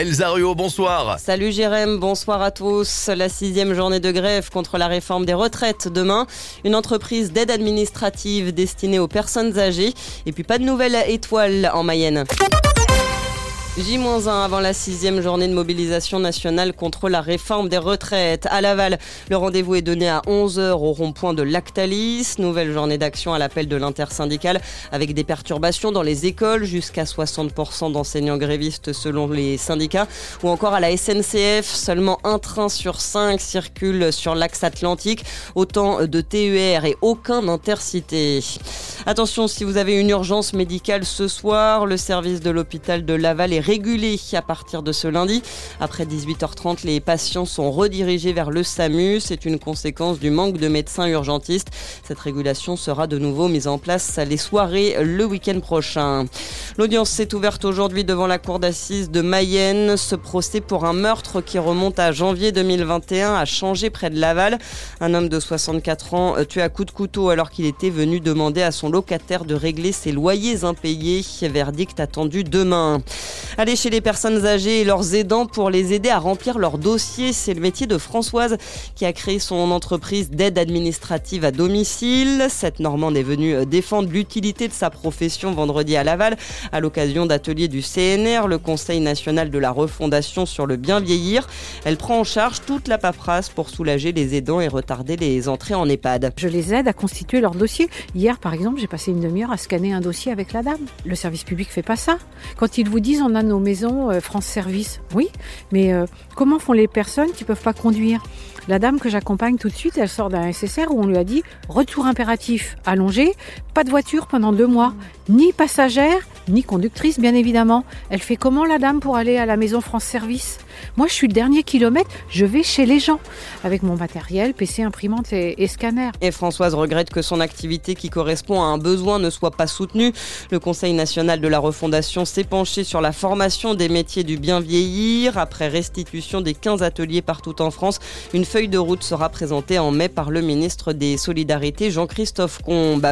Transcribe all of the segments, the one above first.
Elsa bonsoir. Salut Jérém, bonsoir à tous. La sixième journée de grève contre la réforme des retraites demain. Une entreprise d'aide administrative destinée aux personnes âgées. Et puis pas de nouvelles étoiles en Mayenne. J-1 avant la sixième journée de mobilisation nationale contre la réforme des retraites. À Laval, le rendez-vous est donné à 11h au rond-point de Lactalis. Nouvelle journée d'action à l'appel de l'intersyndicale avec des perturbations dans les écoles, jusqu'à 60% d'enseignants grévistes selon les syndicats. Ou encore à la SNCF, seulement un train sur cinq circule sur l'axe atlantique. Autant de TER et aucun intercité. Attention, si vous avez une urgence médicale ce soir, le service de l'hôpital de Laval est régulé à partir de ce lundi. Après 18h30, les patients sont redirigés vers le SAMU. C'est une conséquence du manque de médecins urgentistes. Cette régulation sera de nouveau mise en place les soirées le week-end prochain. L'audience s'est ouverte aujourd'hui devant la cour d'assises de Mayenne. Ce procès pour un meurtre qui remonte à janvier 2021 a changé près de Laval. Un homme de 64 ans tué à coups de couteau alors qu'il était venu demander à son locataire de régler ses loyers impayés. Verdict attendu demain. Aller chez les personnes âgées et leurs aidants pour les aider à remplir leur dossier, c'est le métier de Françoise qui a créé son entreprise d'aide administrative à domicile. Cette Normande est venue défendre l'utilité de sa profession vendredi à Laval à l'occasion d'ateliers du CNR, le Conseil national de la refondation sur le bien vieillir. Elle prend en charge toute la paperasse pour soulager les aidants et retarder les entrées en EHPAD. Je les aide à constituer leur dossier. Hier, par exemple, j'ai passé une demi-heure à scanner un dossier avec la dame. Le service public fait pas ça. Quand ils vous disent on a nos maisons euh, France Service, oui, mais euh, comment font les personnes qui peuvent pas conduire? La dame que j'accompagne tout de suite, elle sort d'un SSR où on lui a dit retour impératif allongé, pas de voiture pendant deux mois, ni passagère, ni conductrice bien évidemment. Elle fait comment la dame pour aller à la maison France Service? Moi je suis le dernier kilomètre, je vais chez les gens avec mon matériel, PC, imprimante et, et scanner. Et Françoise regrette que son activité qui correspond à un besoin ne soit pas soutenue. Le Conseil national de la refondation s'est penché sur la formation des métiers du bien vieillir. Après restitution des 15 ateliers partout en France, une feuille de route sera présentée en mai par le ministre des Solidarités Jean-Christophe Combe.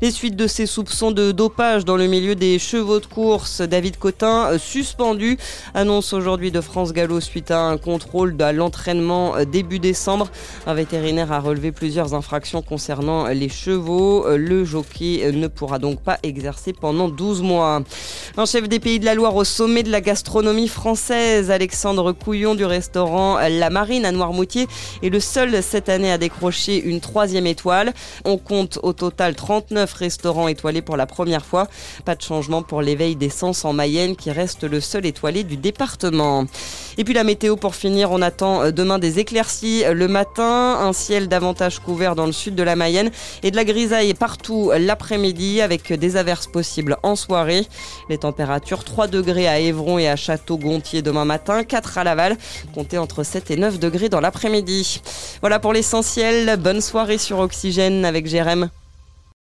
Les suites de ces soupçons de dopage dans le milieu des chevaux de course, David Cotin suspendu, annonce aujourd'hui de France Gallo suite à un contrôle de l'entraînement début décembre. Un vétérinaire a relevé plusieurs infractions concernant les chevaux. Le jockey ne pourra donc pas exercer pendant 12 mois. Un chef des Pays de la Loire au sommet de la gastronomie française, Alexandre Couillon du restaurant La Marine à Noirmoutier, est le seul cette année à décrocher une troisième étoile. On compte au total 39 restaurants étoilés pour la première fois. Pas de changement pour l'éveil d'essence en Mayenne qui reste le seul étoilé du département. Et puis la météo pour finir, on attend demain des éclaircies le matin, un ciel davantage couvert dans le sud de la Mayenne et de la grisaille partout l'après-midi avec des averses possibles en soirée. Les températures 3 degrés à Évron et à Château-Gontier demain matin, 4 à Laval, comptez entre 7 et 9 degrés dans l'après-midi. Voilà pour l'essentiel, bonne soirée sur Oxygène avec Jérém.